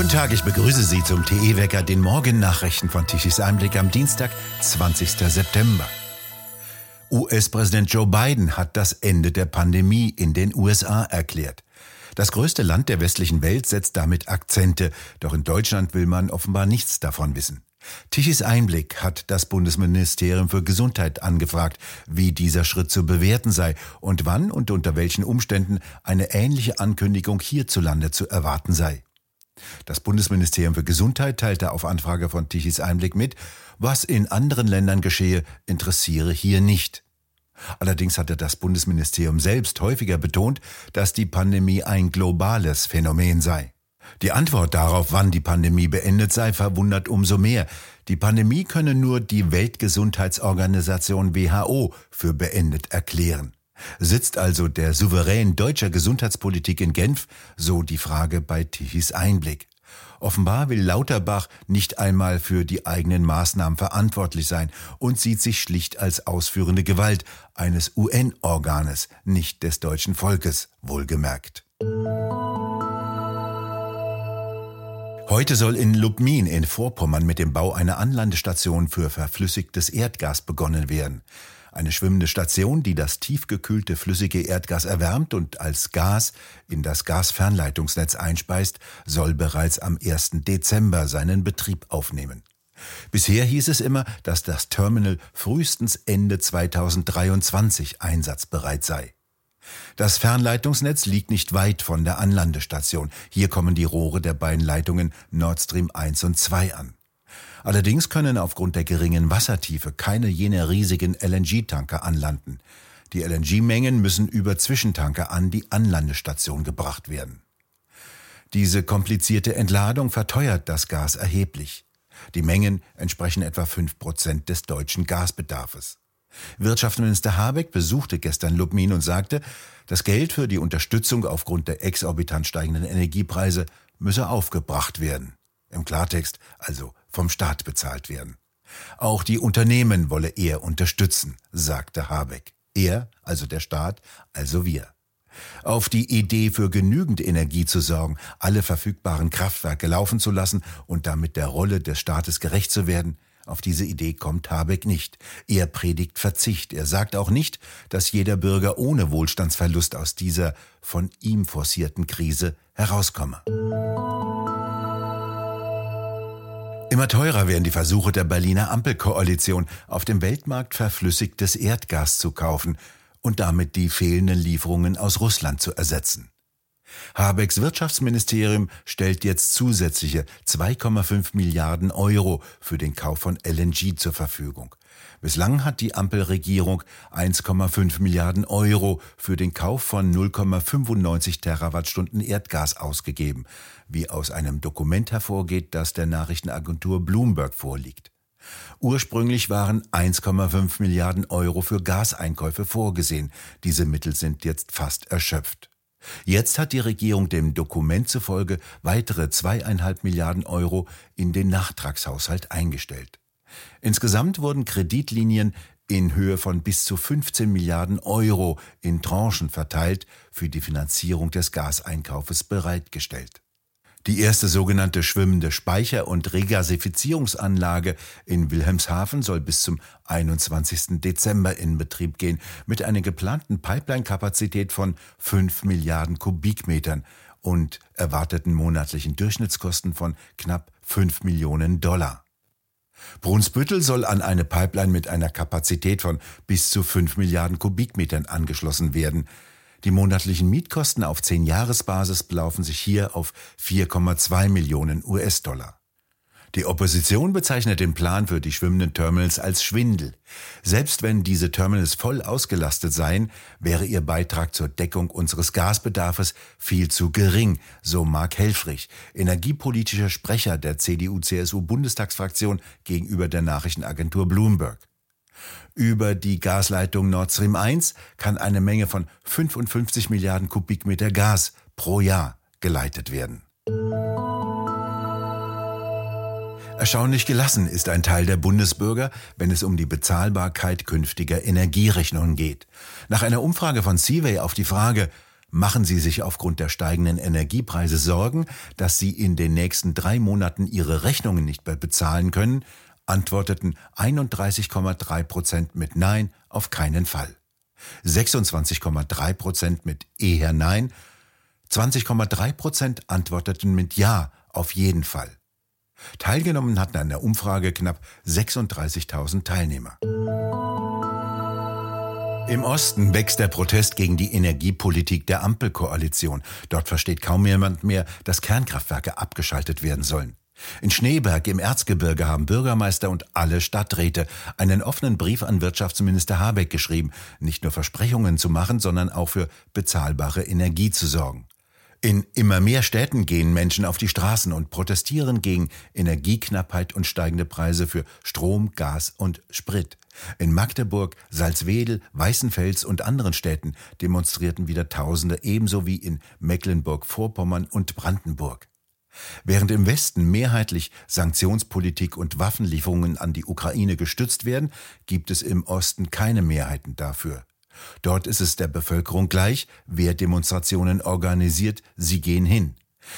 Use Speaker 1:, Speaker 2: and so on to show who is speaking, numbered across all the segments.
Speaker 1: Guten Tag, ich begrüße Sie zum TE-Wecker, den Morgennachrichten von Tichys Einblick am Dienstag, 20. September. US-Präsident Joe Biden hat das Ende der Pandemie in den USA erklärt. Das größte Land der westlichen Welt setzt damit Akzente, doch in Deutschland will man offenbar nichts davon wissen. Tichys Einblick hat das Bundesministerium für Gesundheit angefragt, wie dieser Schritt zu bewerten sei und wann und unter welchen Umständen eine ähnliche Ankündigung hierzulande zu erwarten sei. Das Bundesministerium für Gesundheit teilte auf Anfrage von Tichys Einblick mit, was in anderen Ländern geschehe, interessiere hier nicht. Allerdings hatte das Bundesministerium selbst häufiger betont, dass die Pandemie ein globales Phänomen sei. Die Antwort darauf, wann die Pandemie beendet sei, verwundert umso mehr. Die Pandemie könne nur die Weltgesundheitsorganisation WHO für beendet erklären. Sitzt also der Souverän deutscher Gesundheitspolitik in Genf? So die Frage bei Tichys Einblick. Offenbar will Lauterbach nicht einmal für die eigenen Maßnahmen verantwortlich sein und sieht sich schlicht als ausführende Gewalt eines UN-Organes, nicht des deutschen Volkes, wohlgemerkt. Heute soll in Lubmin in Vorpommern mit dem Bau einer Anlandestation für verflüssigtes Erdgas begonnen werden. Eine schwimmende Station, die das tiefgekühlte flüssige Erdgas erwärmt und als Gas in das Gasfernleitungsnetz einspeist, soll bereits am 1. Dezember seinen Betrieb aufnehmen. Bisher hieß es immer, dass das Terminal frühestens Ende 2023 einsatzbereit sei. Das Fernleitungsnetz liegt nicht weit von der Anlandestation. Hier kommen die Rohre der beiden Leitungen Nord Stream 1 und 2 an. Allerdings können aufgrund der geringen Wassertiefe keine jener riesigen LNG-Tanker anlanden. Die LNG-Mengen müssen über Zwischentanker an die Anlandestation gebracht werden. Diese komplizierte Entladung verteuert das Gas erheblich. Die Mengen entsprechen etwa fünf Prozent des deutschen Gasbedarfes. Wirtschaftsminister Habeck besuchte gestern Lubmin und sagte, das Geld für die Unterstützung aufgrund der exorbitant steigenden Energiepreise müsse aufgebracht werden. Im Klartext also vom Staat bezahlt werden. Auch die Unternehmen wolle er unterstützen, sagte Habeck. Er, also der Staat, also wir. Auf die Idee für genügend Energie zu sorgen, alle verfügbaren Kraftwerke laufen zu lassen und damit der Rolle des Staates gerecht zu werden, auf diese Idee kommt Habeck nicht. Er predigt Verzicht. Er sagt auch nicht, dass jeder Bürger ohne Wohlstandsverlust aus dieser von ihm forcierten Krise herauskomme. Immer teurer werden die Versuche der Berliner Ampelkoalition, auf dem Weltmarkt verflüssigtes Erdgas zu kaufen und damit die fehlenden Lieferungen aus Russland zu ersetzen. Habecks Wirtschaftsministerium stellt jetzt zusätzliche 2,5 Milliarden Euro für den Kauf von LNG zur Verfügung. Bislang hat die Ampelregierung 1,5 Milliarden Euro für den Kauf von 0,95 Terawattstunden Erdgas ausgegeben, wie aus einem Dokument hervorgeht, das der Nachrichtenagentur Bloomberg vorliegt. Ursprünglich waren 1,5 Milliarden Euro für Gaseinkäufe vorgesehen. Diese Mittel sind jetzt fast erschöpft. Jetzt hat die Regierung dem Dokument zufolge weitere zweieinhalb Milliarden Euro in den Nachtragshaushalt eingestellt. Insgesamt wurden Kreditlinien in Höhe von bis zu 15 Milliarden Euro in Tranchen verteilt für die Finanzierung des Gaseinkaufes bereitgestellt. Die erste sogenannte schwimmende Speicher- und Regasifizierungsanlage in Wilhelmshaven soll bis zum 21. Dezember in Betrieb gehen, mit einer geplanten Pipeline-Kapazität von 5 Milliarden Kubikmetern und erwarteten monatlichen Durchschnittskosten von knapp 5 Millionen Dollar. Brunsbüttel soll an eine Pipeline mit einer Kapazität von bis zu 5 Milliarden Kubikmetern angeschlossen werden. Die monatlichen Mietkosten auf 10-Jahres-Basis belaufen sich hier auf 4,2 Millionen US-Dollar. Die Opposition bezeichnet den Plan für die schwimmenden Terminals als Schwindel. Selbst wenn diese Terminals voll ausgelastet seien, wäre ihr Beitrag zur Deckung unseres Gasbedarfs viel zu gering, so Mark Helfrich, energiepolitischer Sprecher der CDU-CSU-Bundestagsfraktion gegenüber der Nachrichtenagentur Bloomberg. Über die Gasleitung Nord Stream 1 kann eine Menge von 55 Milliarden Kubikmeter Gas pro Jahr geleitet werden. Erstaunlich gelassen ist ein Teil der Bundesbürger, wenn es um die Bezahlbarkeit künftiger Energierechnungen geht. Nach einer Umfrage von Seaway auf die Frage, Machen Sie sich aufgrund der steigenden Energiepreise Sorgen, dass Sie in den nächsten drei Monaten Ihre Rechnungen nicht mehr bezahlen können? Antworteten 31,3 Prozent mit Nein auf keinen Fall. 26,3 Prozent mit eher Nein, 20,3 Prozent antworteten mit Ja auf jeden Fall. Teilgenommen hatten an der Umfrage knapp 36.000 Teilnehmer. Im Osten wächst der Protest gegen die Energiepolitik der Ampelkoalition. Dort versteht kaum jemand mehr, dass Kernkraftwerke abgeschaltet werden sollen. In Schneeberg im Erzgebirge haben Bürgermeister und alle Stadträte einen offenen Brief an Wirtschaftsminister Habeck geschrieben, nicht nur Versprechungen zu machen, sondern auch für bezahlbare Energie zu sorgen. In immer mehr Städten gehen Menschen auf die Straßen und protestieren gegen Energieknappheit und steigende Preise für Strom, Gas und Sprit. In Magdeburg, Salzwedel, Weißenfels und anderen Städten demonstrierten wieder Tausende, ebenso wie in Mecklenburg-Vorpommern und Brandenburg. Während im Westen mehrheitlich Sanktionspolitik und Waffenlieferungen an die Ukraine gestützt werden, gibt es im Osten keine Mehrheiten dafür. Dort ist es der Bevölkerung gleich, wer Demonstrationen organisiert, sie gehen hin.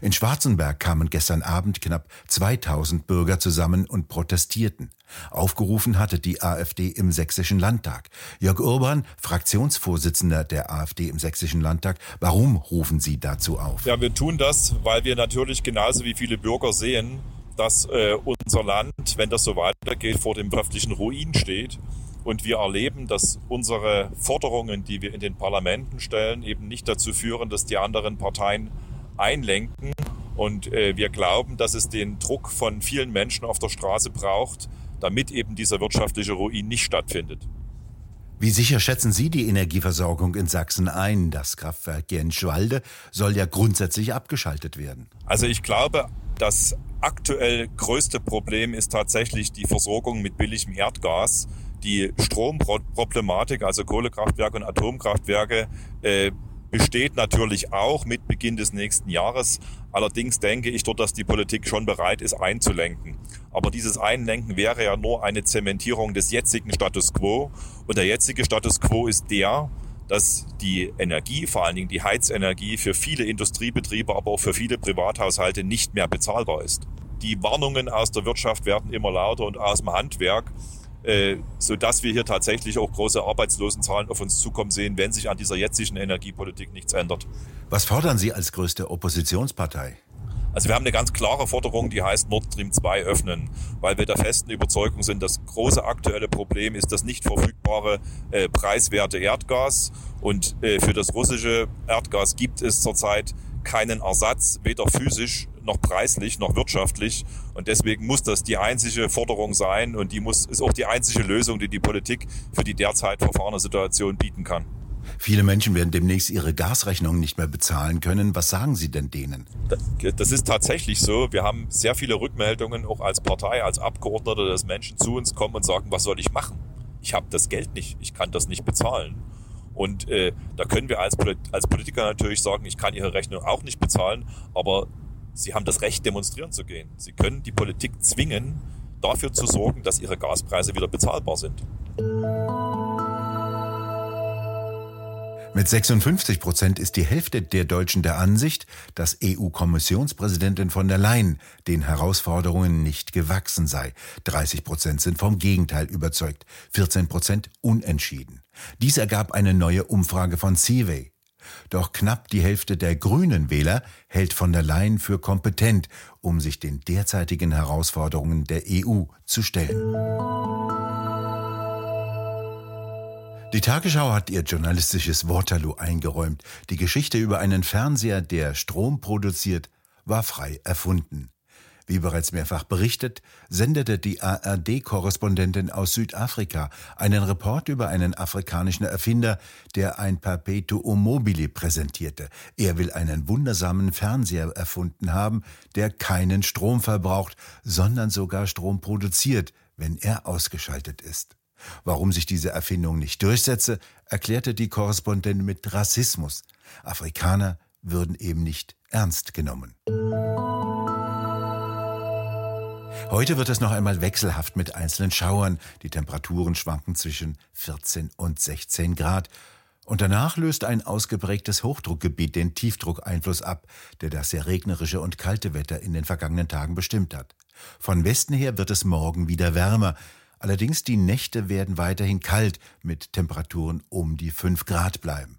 Speaker 1: In Schwarzenberg kamen gestern Abend knapp 2000 Bürger zusammen und protestierten. Aufgerufen hatte die AfD im Sächsischen Landtag. Jörg Urban, Fraktionsvorsitzender der AfD im Sächsischen Landtag, warum rufen Sie dazu auf?
Speaker 2: Ja, wir tun das, weil wir natürlich genauso wie viele Bürger sehen, dass äh, unser Land, wenn das so weitergeht, vor dem wirtschaftlichen Ruin steht. Und wir erleben, dass unsere Forderungen, die wir in den Parlamenten stellen, eben nicht dazu führen, dass die anderen Parteien einlenken. Und äh, wir glauben, dass es den Druck von vielen Menschen auf der Straße braucht, damit eben dieser wirtschaftliche Ruin nicht stattfindet.
Speaker 1: Wie sicher schätzen Sie die Energieversorgung in Sachsen ein? Das Kraftwerk Jenschwalde soll ja grundsätzlich abgeschaltet werden.
Speaker 2: Also ich glaube, das aktuell größte Problem ist tatsächlich die Versorgung mit billigem Erdgas. Die Stromproblematik, also Kohlekraftwerke und Atomkraftwerke, äh, besteht natürlich auch mit Beginn des nächsten Jahres. Allerdings denke ich dort, dass die Politik schon bereit ist, einzulenken. Aber dieses Einlenken wäre ja nur eine Zementierung des jetzigen Status quo. Und der jetzige Status quo ist der, dass die Energie, vor allen Dingen die Heizenergie, für viele Industriebetriebe, aber auch für viele Privathaushalte nicht mehr bezahlbar ist. Die Warnungen aus der Wirtschaft werden immer lauter und aus dem Handwerk äh, sodass wir hier tatsächlich auch große Arbeitslosenzahlen auf uns zukommen sehen, wenn sich an dieser jetzigen Energiepolitik nichts ändert.
Speaker 1: Was fordern Sie als größte Oppositionspartei?
Speaker 2: Also wir haben eine ganz klare Forderung, die heißt Nord Stream 2 öffnen, weil wir der festen Überzeugung sind, das große aktuelle Problem ist das nicht verfügbare äh, preiswerte Erdgas und äh, für das russische Erdgas gibt es zurzeit keinen Ersatz, weder physisch noch preislich noch wirtschaftlich. Und deswegen muss das die einzige Forderung sein und die muss, ist auch die einzige Lösung, die die Politik für die derzeit verfahrene Situation bieten kann.
Speaker 1: Viele Menschen werden demnächst ihre Gasrechnungen nicht mehr bezahlen können. Was sagen Sie denn denen?
Speaker 2: Das ist tatsächlich so. Wir haben sehr viele Rückmeldungen, auch als Partei, als Abgeordnete, dass Menschen zu uns kommen und sagen, was soll ich machen? Ich habe das Geld nicht, ich kann das nicht bezahlen. Und äh, da können wir als, als Politiker natürlich sagen, ich kann Ihre Rechnung auch nicht bezahlen, aber Sie haben das Recht, demonstrieren zu gehen. Sie können die Politik zwingen, dafür zu sorgen, dass ihre Gaspreise wieder bezahlbar sind.
Speaker 1: Mit 56 Prozent ist die Hälfte der Deutschen der Ansicht, dass EU-Kommissionspräsidentin von der Leyen den Herausforderungen nicht gewachsen sei. 30 Prozent sind vom Gegenteil überzeugt, 14 Prozent unentschieden. Dies ergab eine neue Umfrage von Seaway. Doch knapp die Hälfte der grünen Wähler hält von der Leyen für kompetent, um sich den derzeitigen Herausforderungen der EU zu stellen. Die Tagesschau hat ihr journalistisches Waterloo eingeräumt. Die Geschichte über einen Fernseher, der Strom produziert, war frei erfunden. Wie bereits mehrfach berichtet, sendete die ARD-Korrespondentin aus Südafrika einen Report über einen afrikanischen Erfinder, der ein Perpetuum mobile präsentierte. Er will einen wundersamen Fernseher erfunden haben, der keinen Strom verbraucht, sondern sogar Strom produziert, wenn er ausgeschaltet ist. Warum sich diese Erfindung nicht durchsetze, erklärte die Korrespondentin mit Rassismus. Afrikaner würden eben nicht ernst genommen. Heute wird es noch einmal wechselhaft mit einzelnen Schauern. Die Temperaturen schwanken zwischen 14 und 16 Grad. Und danach löst ein ausgeprägtes Hochdruckgebiet den Tiefdruckeinfluss ab, der das sehr regnerische und kalte Wetter in den vergangenen Tagen bestimmt hat. Von Westen her wird es morgen wieder wärmer. Allerdings die Nächte werden weiterhin kalt, mit Temperaturen um die 5 Grad bleiben.